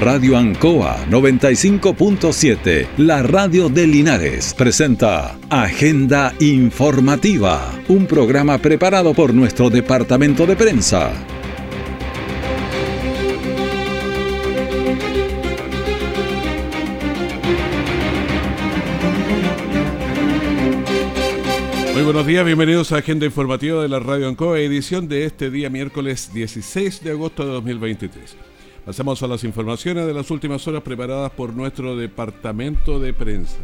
Radio Ancoa 95.7, la radio de Linares, presenta Agenda Informativa, un programa preparado por nuestro departamento de prensa. Muy buenos días, bienvenidos a Agenda Informativa de la Radio Ancoa, edición de este día miércoles 16 de agosto de 2023. Pasamos a las informaciones de las últimas horas preparadas por nuestro departamento de prensa.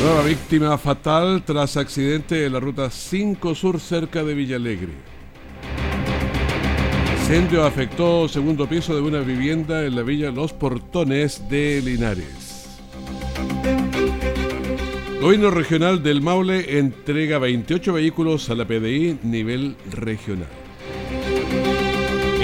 Nueva víctima fatal tras accidente en la ruta 5 Sur cerca de Villalegre. Incendio afectó segundo piso de una vivienda en la villa Los Portones de Linares. Gobierno Regional del Maule entrega 28 vehículos a la PDI nivel regional.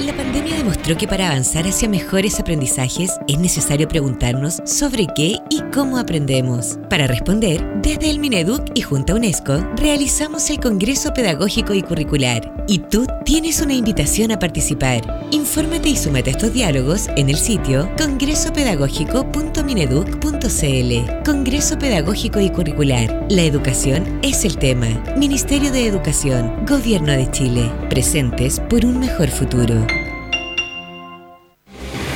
La pandemia demostró que para avanzar hacia mejores aprendizajes es necesario preguntarnos sobre qué y cómo aprendemos. Para responder, desde el Mineduc y junto a UNESCO, realizamos el Congreso Pedagógico y Curricular. Y tú tienes una invitación a participar. Infórmate y súmate a estos diálogos en el sitio congresopedagógico.mineduc.cl. Congreso Pedagógico y Curricular. La educación es el tema. Ministerio de Educación, Gobierno de Chile. Presentes por un mejor futuro.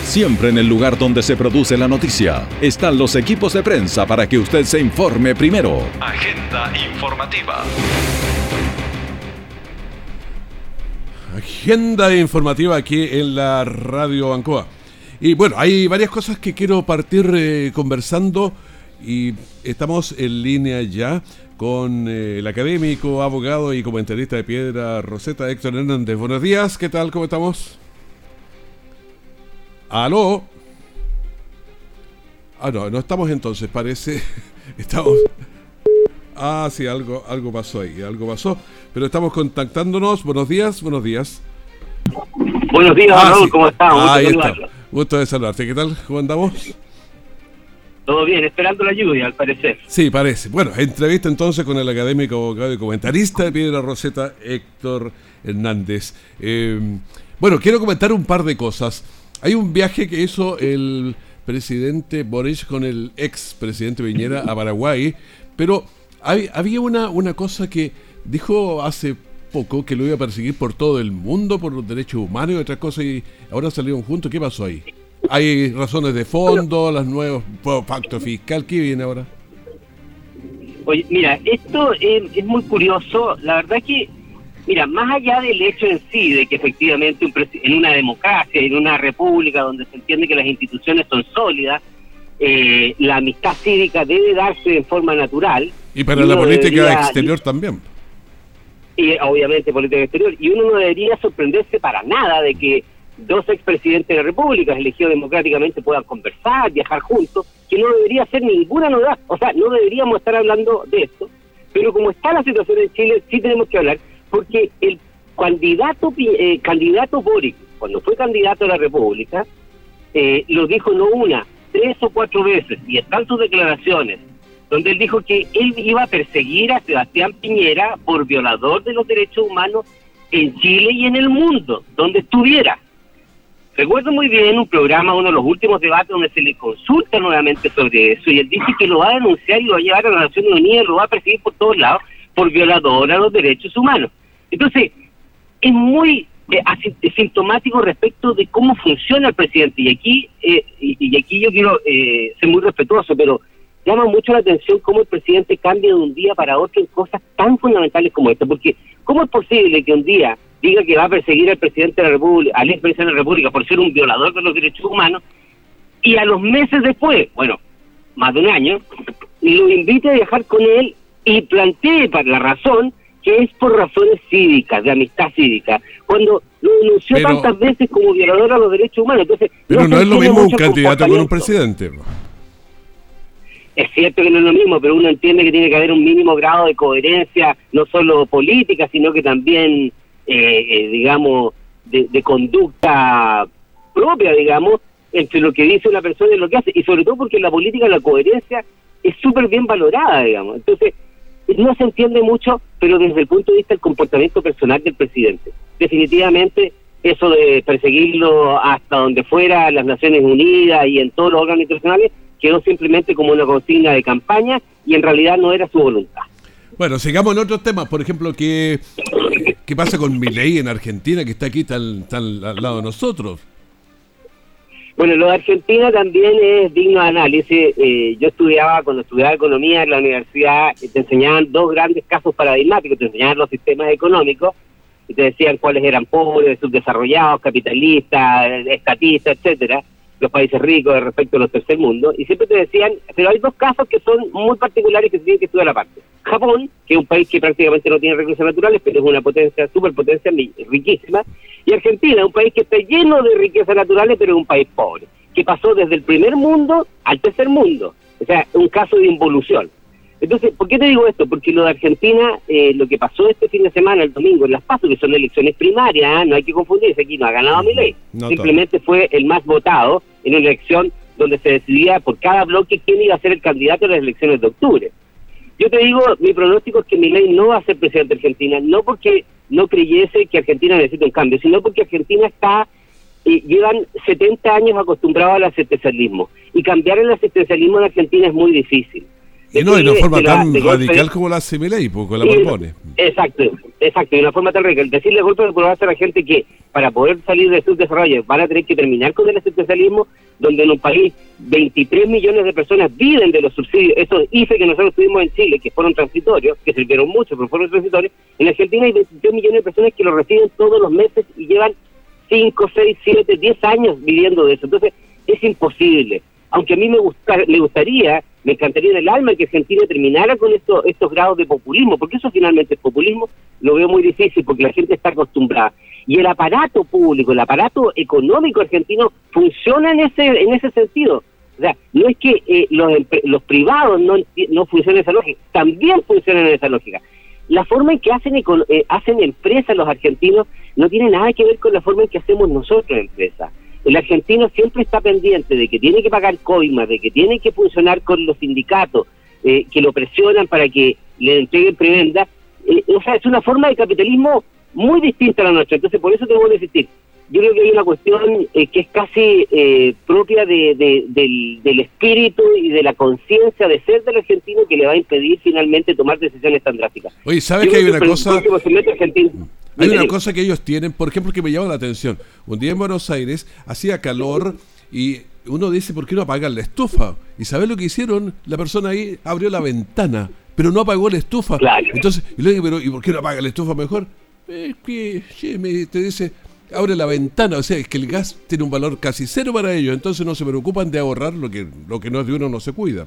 Siempre en el lugar donde se produce la noticia están los equipos de prensa para que usted se informe primero. Agenda informativa. Agenda informativa aquí en la Radio Bancoa. Y bueno, hay varias cosas que quiero partir eh, conversando y estamos en línea ya con eh, el académico, abogado y comentarista de piedra Roseta Héctor Hernández. Buenos días, ¿qué tal? ¿Cómo estamos? ¿Aló? Ah, no, no estamos entonces, parece. Estamos. Ah, sí, algo, algo pasó ahí, algo pasó. Pero estamos contactándonos. Buenos días, buenos días. Buenos días, Ah, sí. ¿cómo estás? Ah, ahí está. Gusto de saludarte. ¿Qué tal? ¿Cómo andamos? Todo bien, esperando la lluvia, al parecer. Sí, parece. Bueno, entrevista entonces con el académico, abogado y comentarista de Piedra Roseta, Héctor Hernández. Eh, bueno, quiero comentar un par de cosas. Hay un viaje que hizo el presidente Boric con el ex presidente Viñera a Paraguay, pero hay- había una, una cosa que dijo hace poco que lo iba a perseguir por todo el mundo, por los derechos humanos y otras cosas, y ahora salieron juntos. ¿Qué pasó ahí? ¿Hay razones de fondo, las nuevos pacto fiscal? ¿Qué viene ahora? Oye, mira, esto es, es muy curioso. La verdad que, mira, más allá del hecho en sí de que efectivamente un en una democracia, en una república donde se entiende que las instituciones son sólidas, eh, la amistad cívica debe darse de forma natural. Y para la política debería- exterior también. y obviamente política exterior, y uno no debería sorprenderse para nada de que dos expresidentes de la República elegidos democráticamente puedan conversar, viajar juntos, que no debería ser ninguna novedad, o sea, no deberíamos estar hablando de esto, pero como está la situación en Chile, sí tenemos que hablar, porque el candidato, eh, candidato Boric, cuando fue candidato a la República, eh, lo dijo no una, tres o cuatro veces, y están sus declaraciones, donde él dijo que él iba a perseguir a Sebastián Piñera por violador de los derechos humanos en Chile y en el mundo, donde estuviera. Recuerdo muy bien un programa, uno de los últimos debates donde se le consulta nuevamente sobre eso y él dice que lo va a denunciar y lo va a llevar a las Naciones Unidas, lo va a perseguir por todos lados por violador a los derechos humanos. Entonces, es muy eh, asi- sintomático respecto de cómo funciona el presidente. Y aquí, eh, y, y aquí yo quiero eh, ser muy respetuoso, pero llama mucho la atención cómo el presidente cambia de un día para otro en cosas tan fundamentales como esta. Porque, ¿cómo es posible que un día diga que va a perseguir al presidente de la República, al expresidente de la República por ser un violador de los derechos humanos, y a los meses después, bueno, más de un año, lo invite a viajar con él y plantee para la razón que es por razones cívicas, de amistad cívica, cuando lo denunció Pero- tantas veces como violador a los derechos humanos. Entonces, Pero no, es lo mismo un candidato con un presidente. Es cierto que no es lo mismo, pero uno entiende que tiene que haber un mínimo grado de coherencia, no solo política, sino que también, eh, eh, digamos, de, de conducta propia, digamos, entre lo que dice una persona y lo que hace, y sobre todo porque en la política la coherencia es súper bien valorada, digamos. Entonces, no se entiende mucho, pero desde el punto de vista del comportamiento personal del presidente. Definitivamente, eso de perseguirlo hasta donde fuera, las Naciones Unidas y en todos los órganos internacionales, quedó simplemente como una consigna de campaña y en realidad no era su voluntad. Bueno, sigamos en otros temas. Por ejemplo, ¿qué, qué pasa con mi ley en Argentina que está aquí tan, tan al lado de nosotros? Bueno, lo de Argentina también es digno de análisis. Eh, yo estudiaba, cuando estudiaba economía en la universidad, te enseñaban dos grandes casos paradigmáticos, te enseñaban los sistemas económicos y te decían cuáles eran pobres, subdesarrollados, capitalistas, estatistas, etcétera, los países ricos respecto a los tercer mundo, y siempre te decían, pero hay dos casos que son muy particulares que tienen que estudiar aparte. Japón, que es un país que prácticamente no tiene recursos naturales, pero es una potencia, superpotencia riquísima, y Argentina, un país que está lleno de riquezas naturales, pero es un país pobre, que pasó desde el primer mundo al tercer mundo. O sea, un caso de involución. Entonces, ¿por qué te digo esto? Porque lo de Argentina, eh, lo que pasó este fin de semana, el domingo, en las PASO, que son elecciones primarias, ¿eh? no hay que confundirse, aquí no ha ganado mi ley. Simplemente fue el más votado en una elección donde se decidía por cada bloque quién iba a ser el candidato en las elecciones de octubre. Yo te digo, mi pronóstico es que mi ley no va a ser presidente de Argentina, no porque no creyese que Argentina necesita un cambio, sino porque Argentina está, eh, llevan 70 años acostumbrados al asistencialismo, y cambiar el asistencialismo en Argentina es muy difícil. Y no, de forma tan radical como la hace y porque la propone. Exacto, exacto, de una forma tan radical. Decirle golpe de a la gente que para poder salir de sus desarrollos van a tener que terminar con el asistencialismo, donde en un país 23 millones de personas viven de los subsidios, esos IFE que nosotros tuvimos en Chile, que fueron transitorios, que sirvieron mucho, pero fueron transitorios, en Argentina hay 23 millones de personas que lo reciben todos los meses y llevan 5, 6, 7, 10 años viviendo de eso. Entonces, es imposible. Aunque a mí me, gusta, gustaría me encantaría en el alma que Argentina terminara con estos grados de populismo, porque eso finalmente es populismo, lo veo muy difícil porque la gente está acostumbrada. Y el aparato público, el aparato económico argentino funciona en ese en ese sentido. O sea, no es que eh, los, los privados no, no funcionen en esa lógica, también funcionan en esa lógica. La forma en que hacen, eh, hacen empresas los argentinos no tiene nada que ver con la forma en que hacemos nosotros empresas el argentino siempre está pendiente de que tiene que pagar coimas, de que tiene que funcionar con los sindicatos, eh, que lo presionan para que le entreguen prebenda. Eh, o sea, es una forma de capitalismo muy distinta a la nuestra. Entonces, por eso tengo que insistir. Yo creo que hay una cuestión eh, que es casi propia de, del, espíritu y de la conciencia de ser del argentino que le va a impedir finalmente tomar decisiones tan drásticas. Oye, ¿sabes que hay una cosa? Hay una cosa que ellos tienen, por ejemplo, que me llama la atención. Un día en Buenos Aires hacía calor y uno dice, ¿por qué no apagan la estufa? ¿Y sabes lo que hicieron? La persona ahí abrió la ventana, pero no apagó la estufa. Entonces, y le digo, pero ¿y por qué no apaga la estufa mejor? Es que, me, te dice, abre la ventana, o sea, es que el gas tiene un valor casi cero para ellos, entonces no se preocupan de ahorrar lo que, lo que no es de uno, no se cuida.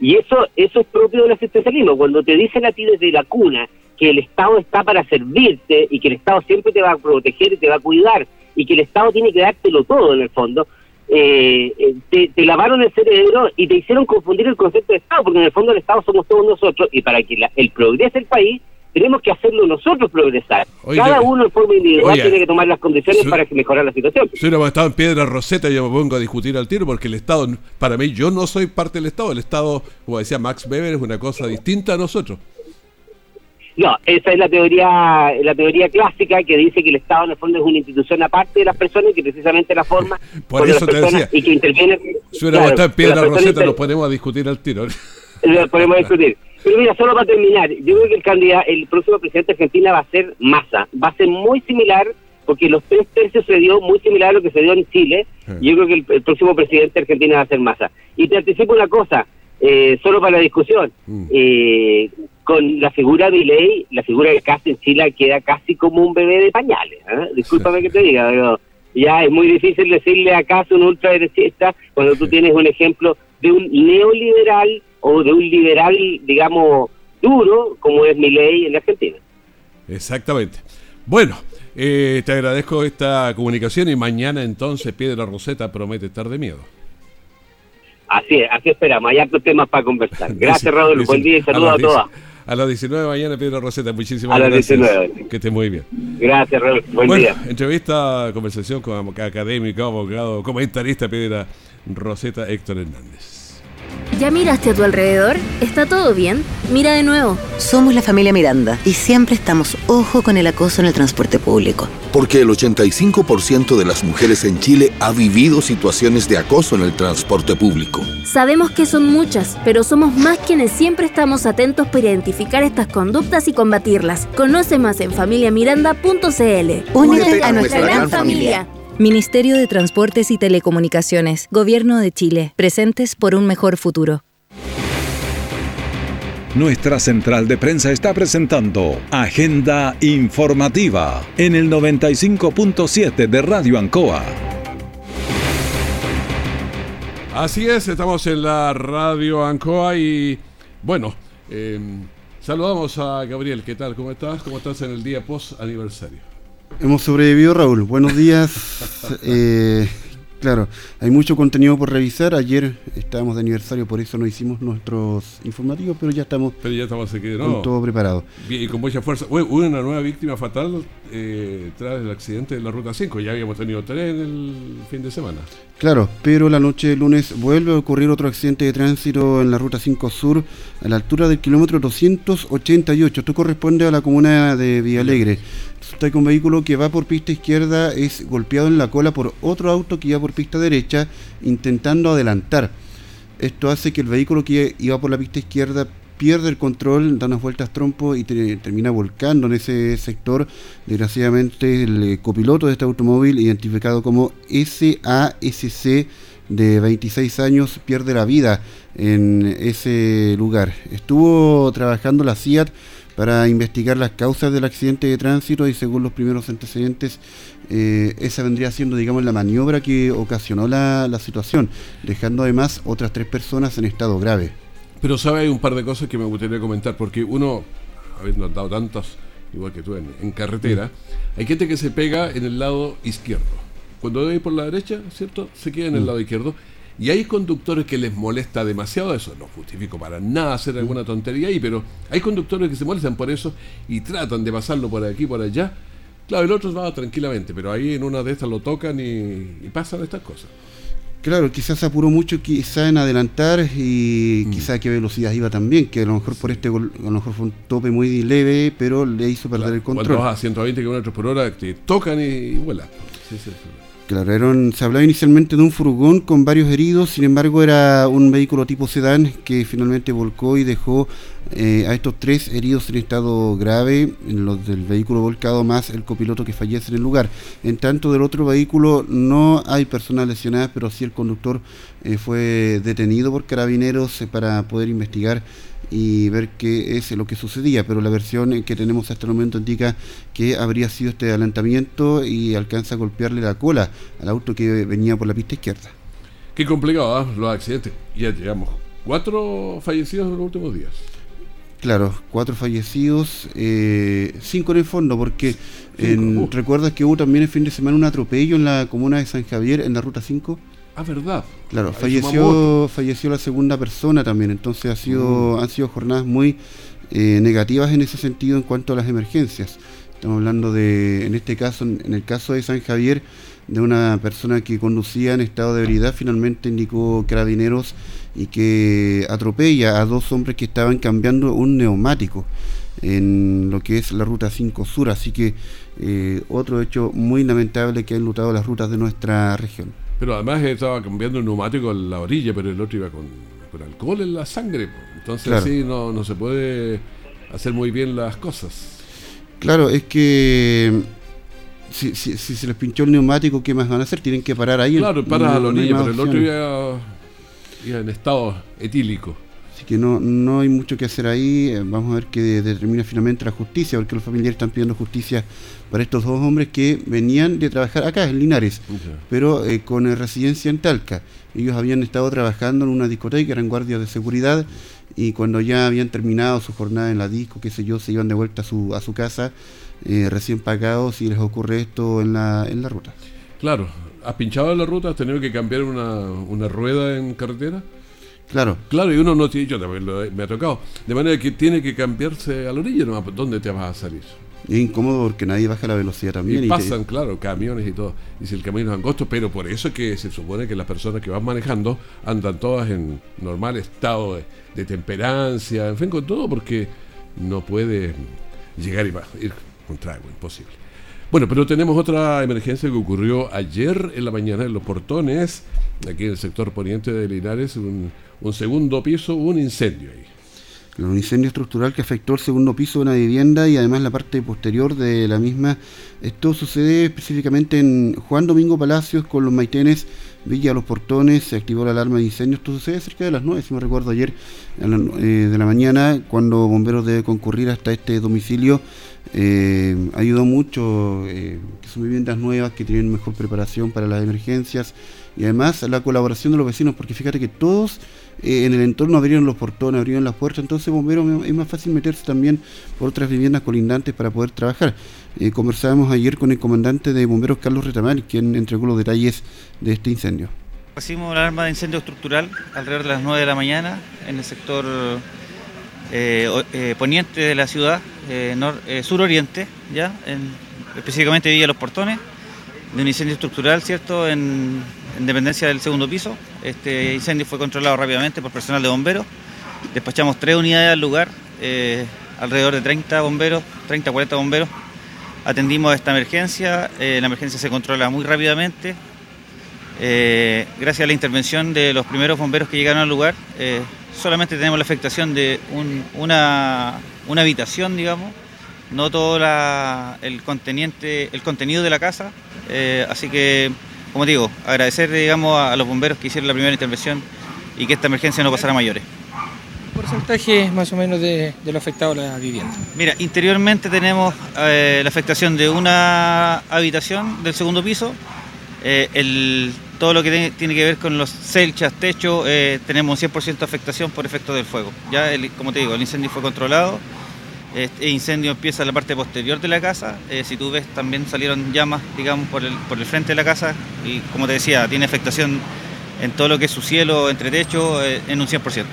Y eso, eso es propio del asistencialismo, cuando te dicen a ti desde la cuna, que el Estado está para servirte y que el Estado siempre te va a proteger y te va a cuidar y que el Estado tiene que dártelo todo en el fondo, eh, eh, te, lavaron el cerebro y te hicieron confundir el concepto de Estado, porque en el fondo el Estado somos todos nosotros y para que el progrese el país tenemos que hacerlo nosotros progresar. Cada uno en forma individual tiene que tomar las condiciones para que mejorar la situación. Si hubiéramos estado en piedra roseta, yo me pongo a discutir al tiro porque el Estado, para mí, yo no soy parte del Estado. El Estado, como decía Max Weber, es una cosa distinta a nosotros. No, esa es la teoría la teoría clásica que dice que el Estado en el fondo es una institución aparte de las personas y que precisamente la forma por eso te decía y que interviene si hubiéramos estado en piedra roseta nos ponemos a discutir al tiro lo podemos discutir pero mira solo para terminar yo creo que el candidato el próximo presidente de Argentina va a ser Massa va a ser muy similar porque los tres tercios se dio muy similar a lo que se dio en Chile y yo creo que el, próximo presidente de Argentina va a ser Massa y te anticipo una cosa eh, solo para la discusión mm. eh, con la figura de ley, la figura de Cast en Chile queda casi como un bebé de pañales. ¿eh? Discúlpame que te diga, pero ya es muy difícil decirle a Cast un ultraderechista cuando tú tienes un ejemplo de un neoliberal o de un liberal, digamos, duro, como es mi ley en Argentina. Exactamente. Bueno, eh, te agradezco esta comunicación y mañana entonces Piedra Roseta promete estar de miedo. Así es, así esperamos. Hay otros temas para conversar. Gracias, Raúl. Buen día y saludos a, a todas. A las 19 de mañana, Pedro Roseta, muchísimas gracias. A las 19. Que esté muy bien. Gracias, Raúl. Buen bueno, día. Entrevista, conversación con académico, abogado, comentarista, Pedro Roseta Héctor Hernández. ¿Ya miraste a tu alrededor? ¿Está todo bien? Mira de nuevo. Somos la familia Miranda y siempre estamos ojo con el acoso en el transporte público. Porque el 85% de las mujeres en Chile ha vivido situaciones de acoso en el transporte público. Sabemos que son muchas, pero somos más quienes siempre estamos atentos para identificar estas conductas y combatirlas. Conoce más en familiamiranda.cl. Únete a nuestra gran familia. Ministerio de Transportes y Telecomunicaciones, Gobierno de Chile, presentes por un mejor futuro. Nuestra central de prensa está presentando Agenda Informativa en el 95.7 de Radio Ancoa. Así es, estamos en la Radio Ancoa y bueno, eh, saludamos a Gabriel. ¿Qué tal? ¿Cómo estás? ¿Cómo estás en el día post aniversario? Hemos sobrevivido, Raúl. Buenos días. Eh, claro, hay mucho contenido por revisar. Ayer estábamos de aniversario, por eso no hicimos nuestros informativos, pero ya estamos, pero ya estamos aquí, con todo preparado. Bien, y con mucha fuerza. Hubo una nueva víctima fatal eh, tras el accidente de la Ruta 5. Ya habíamos tenido tres en el fin de semana. Claro, pero la noche de lunes vuelve a ocurrir otro accidente de tránsito en la Ruta 5 Sur, a la altura del kilómetro 288. Esto corresponde a la comuna de Villalegre. Resulta que un vehículo que va por pista izquierda es golpeado en la cola por otro auto que iba por pista derecha intentando adelantar. Esto hace que el vehículo que iba por la pista izquierda pierde el control, da unas vueltas trompo y termina volcando en ese sector. Desgraciadamente el eh, copiloto de este automóvil, identificado como SASC de 26 años, pierde la vida en ese lugar. Estuvo trabajando la CIAT para investigar las causas del accidente de tránsito y según los primeros antecedentes, eh, esa vendría siendo, digamos, la maniobra que ocasionó la, la situación, dejando además otras tres personas en estado grave. Pero sabe, hay un par de cosas que me gustaría comentar, porque uno, habiendo dado tantos, igual que tú, en, carretera, mm. hay gente que se pega en el lado izquierdo. Cuando debe ir por la derecha, ¿cierto? Se queda en el mm. lado izquierdo. Y hay conductores que les molesta demasiado eso. No justifico para nada hacer alguna tontería ahí, pero hay conductores que se molestan por eso y tratan de pasarlo por aquí, por allá. Claro, el otro va tranquilamente, pero ahí en una de estas lo tocan y pasan estas cosas. Claro, quizás se apuró mucho quizá en adelantar y mm. quizá qué velocidad iba también, que a lo mejor por este a lo mejor fue un tope muy leve, pero le hizo perder el control. Cuando vas a 120 km por hora te tocan y, vuelan. Sí, sí, sí. Claro, se hablaba inicialmente de un furgón con varios heridos, sin embargo era un vehículo tipo sedán que finalmente volcó y dejó eh, a estos tres heridos en estado grave, los del vehículo volcado más el copiloto que fallece en el lugar. En tanto del otro vehículo no hay personas lesionadas, pero sí el conductor eh, fue detenido por carabineros eh, para poder investigar y ver qué es lo que sucedía, pero la versión que tenemos hasta el momento indica que habría sido este adelantamiento y alcanza a golpearle la cola al auto que venía por la pista izquierda. Qué complicado, ¿eh? los accidentes. Ya llegamos. Cuatro fallecidos en los últimos días. Claro, cuatro fallecidos, eh, cinco en el fondo, porque uh. recuerdas que hubo también el fin de semana un atropello en la comuna de San Javier, en la ruta 5. Ah, verdad. Claro, falleció, falleció la segunda persona también, entonces ha sido, mm. han sido jornadas muy eh, negativas en ese sentido en cuanto a las emergencias. Estamos hablando de, en este caso, en el caso de San Javier, de una persona que conducía en estado de ebriedad, finalmente indicó carabineros y que atropella a dos hombres que estaban cambiando un neumático en lo que es la ruta 5 Sur, así que eh, otro hecho muy lamentable que ha enlutado las rutas de nuestra región. Pero además estaba cambiando el neumático en la orilla, pero el otro iba con, alcohol en la sangre. Entonces así no, no se puede hacer muy bien las cosas. Claro, es que si, si, se les pinchó el neumático, ¿qué más van a hacer? Tienen que parar ahí. Claro, para a la orilla, pero el otro iba, iba en estado etílico. Así que no, no hay mucho que hacer ahí. Eh, vamos a ver qué determina finalmente la justicia, porque los familiares están pidiendo justicia para estos dos hombres que venían de trabajar acá en Linares, pero eh, con residencia en Talca. Ellos habían estado trabajando en una discoteca, eran guardias de seguridad, y cuando ya habían terminado su jornada en la disco, qué sé yo, se iban de vuelta a su, a su casa, eh, recién pagados, y les ocurre esto en la, en la ruta. Claro, ¿has pinchado en la ruta? ¿Has tenido que cambiar una, una rueda en carretera? Claro. Claro, y uno no tiene, yo también lo me ha tocado. De manera que tiene que cambiarse a la orilla, ¿no? ¿dónde te vas a salir? Es incómodo porque nadie baja la velocidad también. Y y te- pasan, claro, camiones y todo. Y si el camino es angosto, pero por eso es que se supone que las personas que van manejando andan todas en normal estado de, de temperancia, en fin, con todo, porque no puede llegar y va- ir con trago, imposible. Bueno, pero tenemos otra emergencia que ocurrió ayer en la mañana en los portones, aquí en el sector poniente de Linares, un, un segundo piso, un incendio ahí. Un incendio estructural que afectó el segundo piso de una vivienda y además la parte posterior de la misma. Esto sucede específicamente en Juan Domingo Palacios con los Maitenes, Villa Los Portones. Se activó la alarma de incendio. Esto sucede cerca de las 9, si me recuerdo, ayer la- eh, de la mañana, cuando bomberos deben concurrir hasta este domicilio. Eh, ayudó mucho eh, que son viviendas nuevas que tienen mejor preparación para las emergencias y además la colaboración de los vecinos, porque fíjate que todos eh, en el entorno abrieron los portones, abrieron las puertas, entonces bomberos es más fácil meterse también por otras viviendas colindantes para poder trabajar. Eh, conversábamos ayer con el comandante de bomberos Carlos Retamal, quien entregó los detalles de este incendio. Recibimos la alarma de incendio estructural alrededor de las 9 de la mañana en el sector eh, poniente de la ciudad, nor- suroriente, ya, en- específicamente Villa Los Portones, de un incendio estructural, ¿cierto?, en, en dependencia del segundo piso. Este incendio fue controlado rápidamente por personal de bomberos. Despachamos tres unidades al lugar, eh, alrededor de 30 bomberos, 30 40 bomberos. Atendimos esta emergencia, eh, la emergencia se controla muy rápidamente, eh, gracias a la intervención de los primeros bomberos que llegaron al lugar, solamente tenemos la afectación de un- una, una habitación, digamos, no todo el, conteniente, el contenido de la casa. así que, como digo, agradecer digamos, a, los bomberos que hicieron la primera intervención y que esta emergencia no pasara a mayores. porcentaje más o menos de, de lo afectado a la vivienda? Mira, interiormente tenemos eh, la afectación de una habitación del segundo piso. eh, el- todo lo que te- tiene que ver con los celchas, techo, eh, tenemos un 100% de afectación por efecto del fuego. Ya, el- como te digo, el incendio fue controlado. Este incendio empieza en la parte posterior de la casa. eh, si tú ves, también salieron llamas, digamos, por el, por el frente de la casa. Y como te decía, tiene afectación en todo lo que es su cielo, entre techo, eh, en un 100%.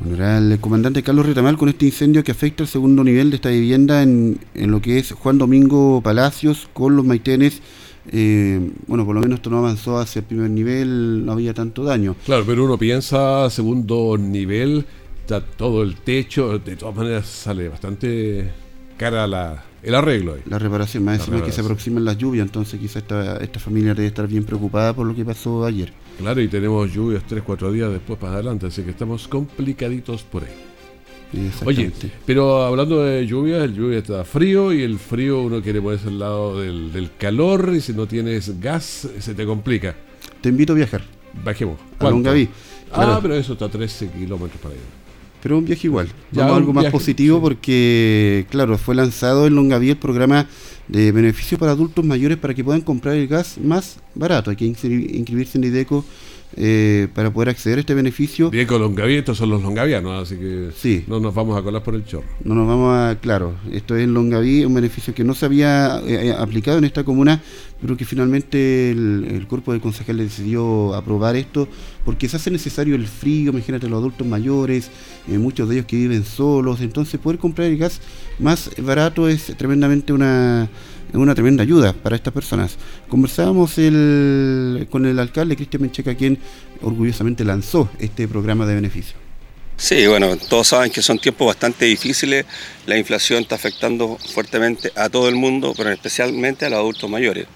Bueno, era el comandante Carlos Retamal con este incendio que afecta el segundo nivel de esta vivienda en, en lo que es Juan Domingo Palacios con los Maitenes. Eh, bueno, por lo menos esto no avanzó hacia el primer nivel, no había tanto daño. Claro, pero uno piensa segundo nivel, está todo el techo, de todas maneras sale bastante cara la, el arreglo ahí. La reparación, más La encima que se aproximan las lluvias, entonces quizá esta, esta familia debe estar bien preocupada por lo que pasó ayer. Claro, y tenemos lluvias 3, 4 días después para adelante, así que estamos complicaditos por ahí. Oye, pero hablando de lluvia, el lluvia está frío y el frío uno quiere ponerse al lado del, del calor y si no tienes gas se te complica. Te invito a viajar. Bajemos. A. Longaví. Ah, Claro. pero eso está a 13 kilómetros para allá. Pero un viaje igual. Ya, Vamos a algo más viaje, positivo porque, claro, fue lanzado en Longaví el programa de beneficio para adultos mayores para que puedan comprar el gas más barato. Hay que inscri- inscribirse en IDECO eh, para poder acceder a este beneficio. Bien con Longaví, estos son los longavianos, así que Sí. no nos vamos a colar por el chorro. No nos vamos a, claro, esto es en Longaví, un beneficio que no se había eh, aplicado en esta comuna, pero que finalmente el, el cuerpo de concejales decidió aprobar esto, porque se hace necesario el frío, imagínate los adultos mayores, eh, muchos de ellos que viven solos, entonces poder comprar el gas más barato es tremendamente una, una tremenda ayuda para estas personas. Conversábamos con el alcalde Cristian Mencheca, quien orgullosamente lanzó este programa de beneficio. Sí, bueno, todos saben que son tiempos bastante difíciles. La inflación está afectando fuertemente a todo el mundo, pero especialmente a los adultos mayores.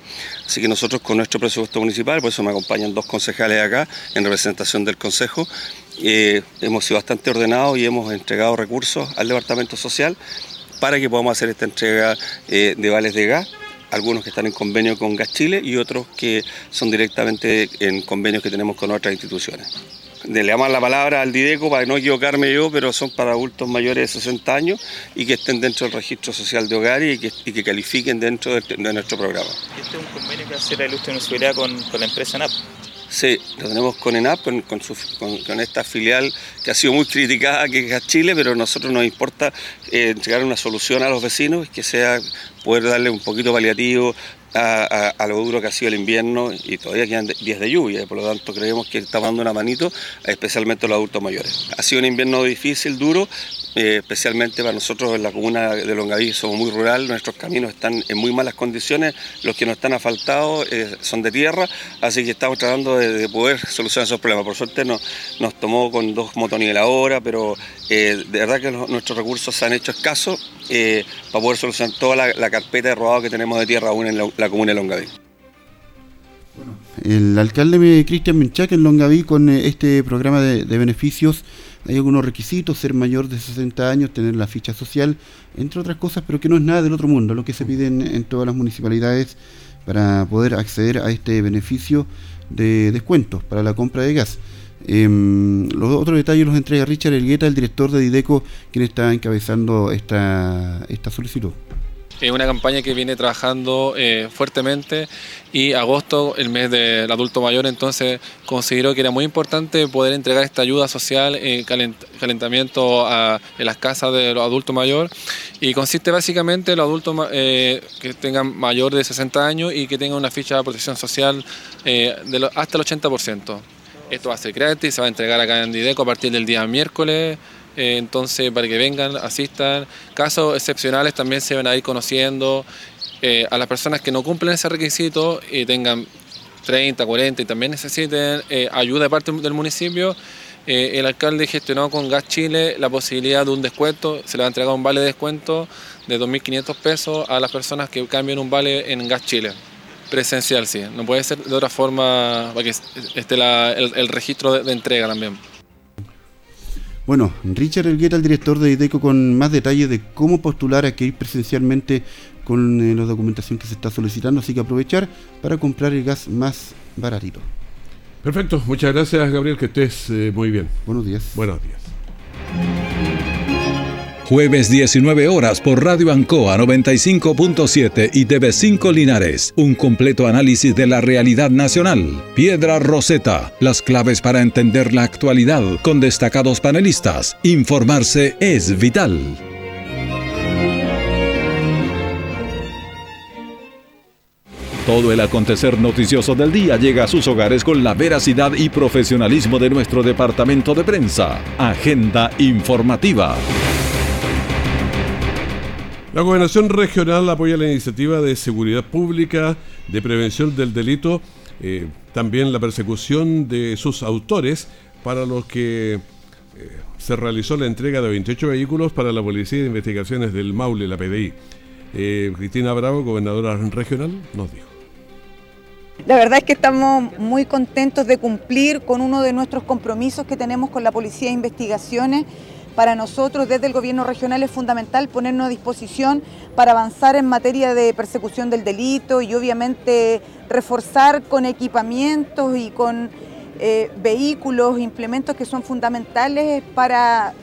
Así que nosotros con nuestro presupuesto municipal, por eso me acompañan dos concejales acá en representación del Consejo, eh, hemos sido bastante ordenados y hemos entregado recursos al Departamento Social para que podamos hacer esta entrega eh, de vales de gas algunos que están en convenio con Gas Chile y otros que son directamente en convenios que tenemos con otras instituciones. Le damos la palabra al Dideco para no equivocarme yo, pero son para adultos mayores de 60 años y que estén dentro del registro social de hogar y que, califiquen dentro de, de nuestro programa. Este es un convenio que hace la ilustre municipalidad con, con la empresa NAP. Sí, lo tenemos con ENAP, con, su- con- esta filial que ha sido muy criticada, que es Chile, pero a nosotros nos importa eh, entregar una solución a los vecinos, que sea poder darle un poquito paliativo a, lo duro que ha sido el invierno y todavía quedan días de lluvia, por lo tanto creemos que está dando una manito, especialmente a los adultos mayores. Ha sido un invierno difícil, duro, eh, especialmente para nosotros en la comuna de Longaví somos muy rural, nuestros caminos están en muy malas condiciones, los que no están asfaltados eh, son de tierra, así que estamos tratando de, poder solucionar esos problemas. Por suerte nos, tomó con dos motoniveladoras, pero eh, de verdad que nuestros recursos se han hecho escasos para poder solucionar toda la, carpeta de robado que tenemos de tierra aún en la, comuna de Longaví. El alcalde Cristian Menchac en Longaví con este programa de beneficios hay algunos requisitos, ser mayor de 60 años, tener la ficha social, entre otras cosas, pero que no es nada del otro mundo, lo que se pide en, todas las municipalidades para poder acceder a este beneficio de descuentos para la compra de gas. Em, los otros detalles los entrega Richard Elgueta, el director de Dideco, quien está encabezando esta, esta solicitud. Es una campaña que viene trabajando eh, fuertemente y agosto, el mes del adulto mayor, entonces consideró que era muy importante poder entregar esta ayuda social, eh, calentamiento en las casas de los adultos mayores y consiste básicamente en los adultos eh, que tengan mayor de 60 años y que tengan una ficha de protección social de hasta el 80%. Esto va a ser gratis, se va a entregar acá en Dideco a partir del día miércoles eh, entonces, para que vengan, asistan. Casos excepcionales también se van a ir conociendo. Eh, a las personas que no cumplen ese requisito y tengan 30, 40 y también necesiten eh, ayuda de parte del municipio, el alcalde gestionó con Gas Chile la posibilidad de un descuento, se le va a entregar un vale de descuento de 2.500 pesos a las personas que cambien un vale en Gas Chile. Presencial, sí. No puede ser de otra forma para que esté el, registro de entrega también. Bueno, Richard Elgueta, el director de IDECO, con más detalles de cómo postular a que ir presencialmente con eh, la documentación que se está solicitando, así que aprovechar para comprar el gas más baratito. Perfecto, muchas gracias Gabriel, que estés eh, muy bien. Buenos días. Buenos días. Jueves 19 horas por Radio Ancoa 95.7 y TV5 Linares. Un completo análisis de la realidad nacional. Piedra Roseta. Las claves para entender la actualidad con destacados panelistas. Informarse es vital. Todo el acontecer noticioso del día llega a sus hogares con la veracidad y profesionalismo de nuestro departamento de prensa. Agenda informativa. La Gobernación Regional apoya la iniciativa de seguridad pública, de prevención del delito, eh, también la persecución de sus autores, para los que eh, se realizó la entrega de 28 vehículos para la Policía de Investigaciones del Maule, la PDI. Eh, Cristina Bravo, gobernadora regional, nos dijo. La verdad es que estamos muy contentos de cumplir con uno de nuestros compromisos que tenemos con la Policía de Investigaciones para nosotros desde el gobierno regional es fundamental ponernos a disposición para avanzar en materia de persecución del delito y obviamente reforzar con equipamientos y con eh, vehículos, implementos que son fundamentales para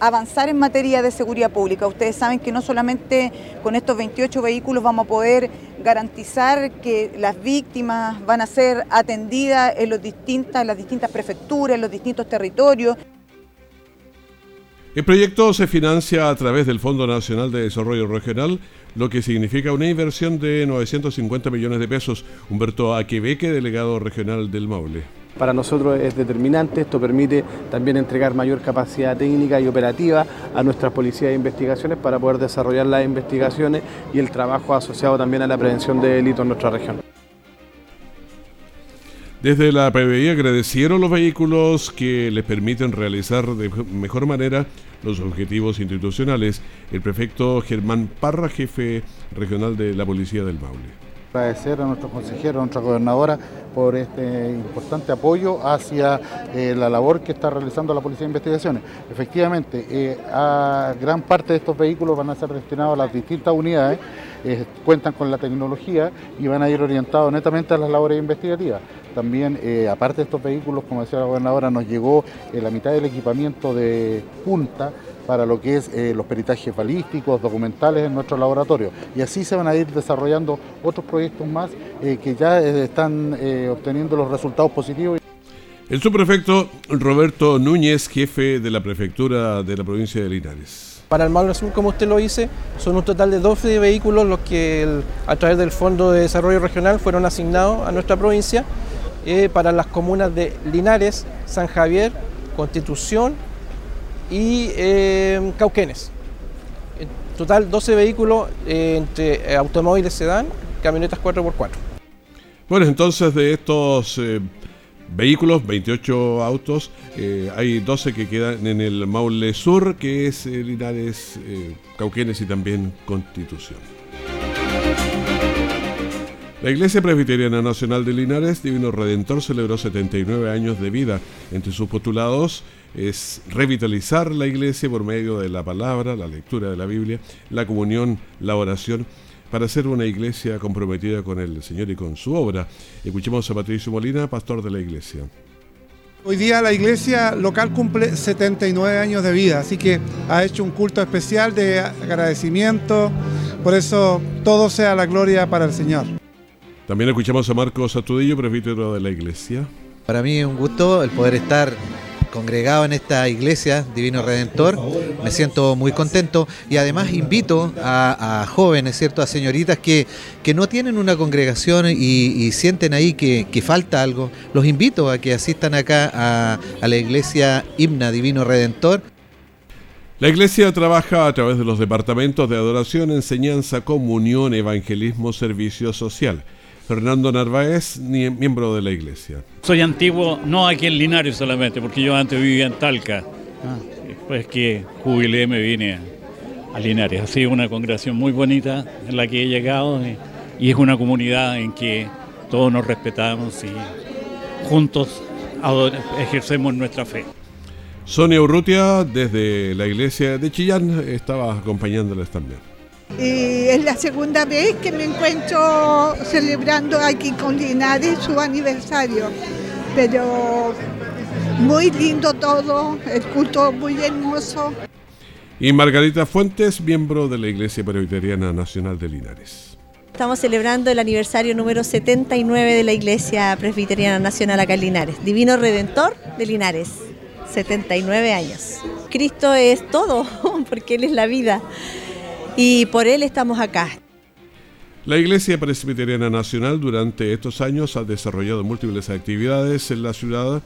avanzar en materia de seguridad pública. Ustedes saben que no solamente con estos 28 vehículos vamos a poder garantizar que las víctimas van a ser atendidas en, los distintas, en las distintas prefecturas, en los distintos territorios. El proyecto se financia a través del Fondo Nacional de Desarrollo Regional, lo que significa una inversión de 950 millones de pesos. Humberto Aquebeque, delegado regional del Maule. Para nosotros es determinante, esto permite también entregar mayor capacidad técnica y operativa a nuestras policías de investigaciones para poder desarrollar las investigaciones y el trabajo asociado también a la prevención de delitos en nuestra región. Desde la PBI agradecieron los vehículos que les permiten realizar de mejor manera los objetivos institucionales. El prefecto Germán Parra, jefe regional de la Policía del Maule agradecer a nuestro consejero, a nuestra gobernadora, por este importante apoyo hacia eh, la labor que está realizando la Policía de Investigaciones. Efectivamente, eh, gran parte de estos vehículos van a ser destinados a las distintas unidades, eh, cuentan con la tecnología y van a ir orientados netamente a las labores investigativas. También, aparte de estos vehículos, como decía la gobernadora, nos llegó la mitad del equipamiento de punta para lo que es eh, los peritajes balísticos, documentales en nuestro laboratorio. Y así se van a ir desarrollando otros proyectos más eh, que ya eh, están obteniendo los resultados positivos. El subprefecto Roberto Núñez, jefe de la prefectura de la provincia de Linares. Para el Maule Sur, como usted lo dice, son un total de 12 vehículos los que a través del Fondo de Desarrollo Regional fueron asignados a nuestra provincia eh, para las comunas de Linares, San Javier, Constitución y eh, Cauquenes. En total 12 vehículos eh, entre automóviles sedán, camionetas 4x4. Bueno, entonces de estos vehículos, 28 autos, hay 12 que quedan en el Maule Sur, que es Linares, Cauquenes y también Constitución. La Iglesia Presbiteriana Nacional de Linares, Divino Redentor, celebró 79 años de vida. Entre sus postulados es revitalizar la iglesia por medio de la palabra, la lectura de la Biblia, la comunión, la oración, para ser una iglesia comprometida con el Señor y con su obra. Escuchemos a Patricio Molina, pastor de la iglesia. Hoy día la iglesia local cumple 79 años de vida, así que ha hecho un culto especial de agradecimiento, por eso todo sea la gloria para el Señor. También escuchamos a Marcos Atudillo, presbítero de la iglesia. Para mí es un gusto el poder estar congregado en esta iglesia Divino Redentor. Me siento muy contento y además invito a, jóvenes, ¿cierto? a señoritas que, que, no tienen una congregación y, sienten ahí que, falta algo. Los invito a que asistan acá a, a la iglesia Himna Divino Redentor. La iglesia trabaja a través de los departamentos de adoración, enseñanza, comunión, evangelismo, servicio social. Fernando Narváez, miembro de la iglesia. Soy antiguo, no aquí en Linares solamente, porque yo antes vivía en Talca. Después que jubilé me vine a Linares. Ha sido una congregación muy bonita en la que he llegado y, es una comunidad en que todos nos respetamos y juntos ejercemos nuestra fe. Sonia Urrutia, desde la iglesia de Chillán, estaba acompañándoles también. Y es la segunda vez que me encuentro celebrando aquí con Linares su aniversario. Pero muy lindo todo, el culto muy hermoso. Y Margarita Fuentes, miembro de la Iglesia Presbiteriana Nacional de Linares. Estamos celebrando el aniversario número 79 de la Iglesia Presbiteriana Nacional acá en Linares. Divino Redentor de Linares, 79 años. Cristo es todo, porque Él es la vida y por él estamos acá. La Iglesia Presbiteriana Nacional durante estos años ha desarrollado múltiples actividades en la ciudad.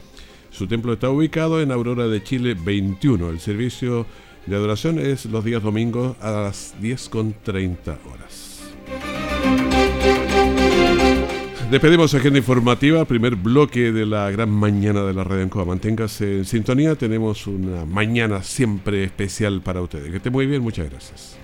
Su templo está ubicado en Aurora de Chile 21. El servicio de adoración es los días domingos a las 10.30 horas. Despedimos agenda informativa, primer bloque de la gran mañana de la red Ancoa. Manténgase en sintonía, tenemos una mañana siempre especial para ustedes. Que esté muy bien, muchas gracias.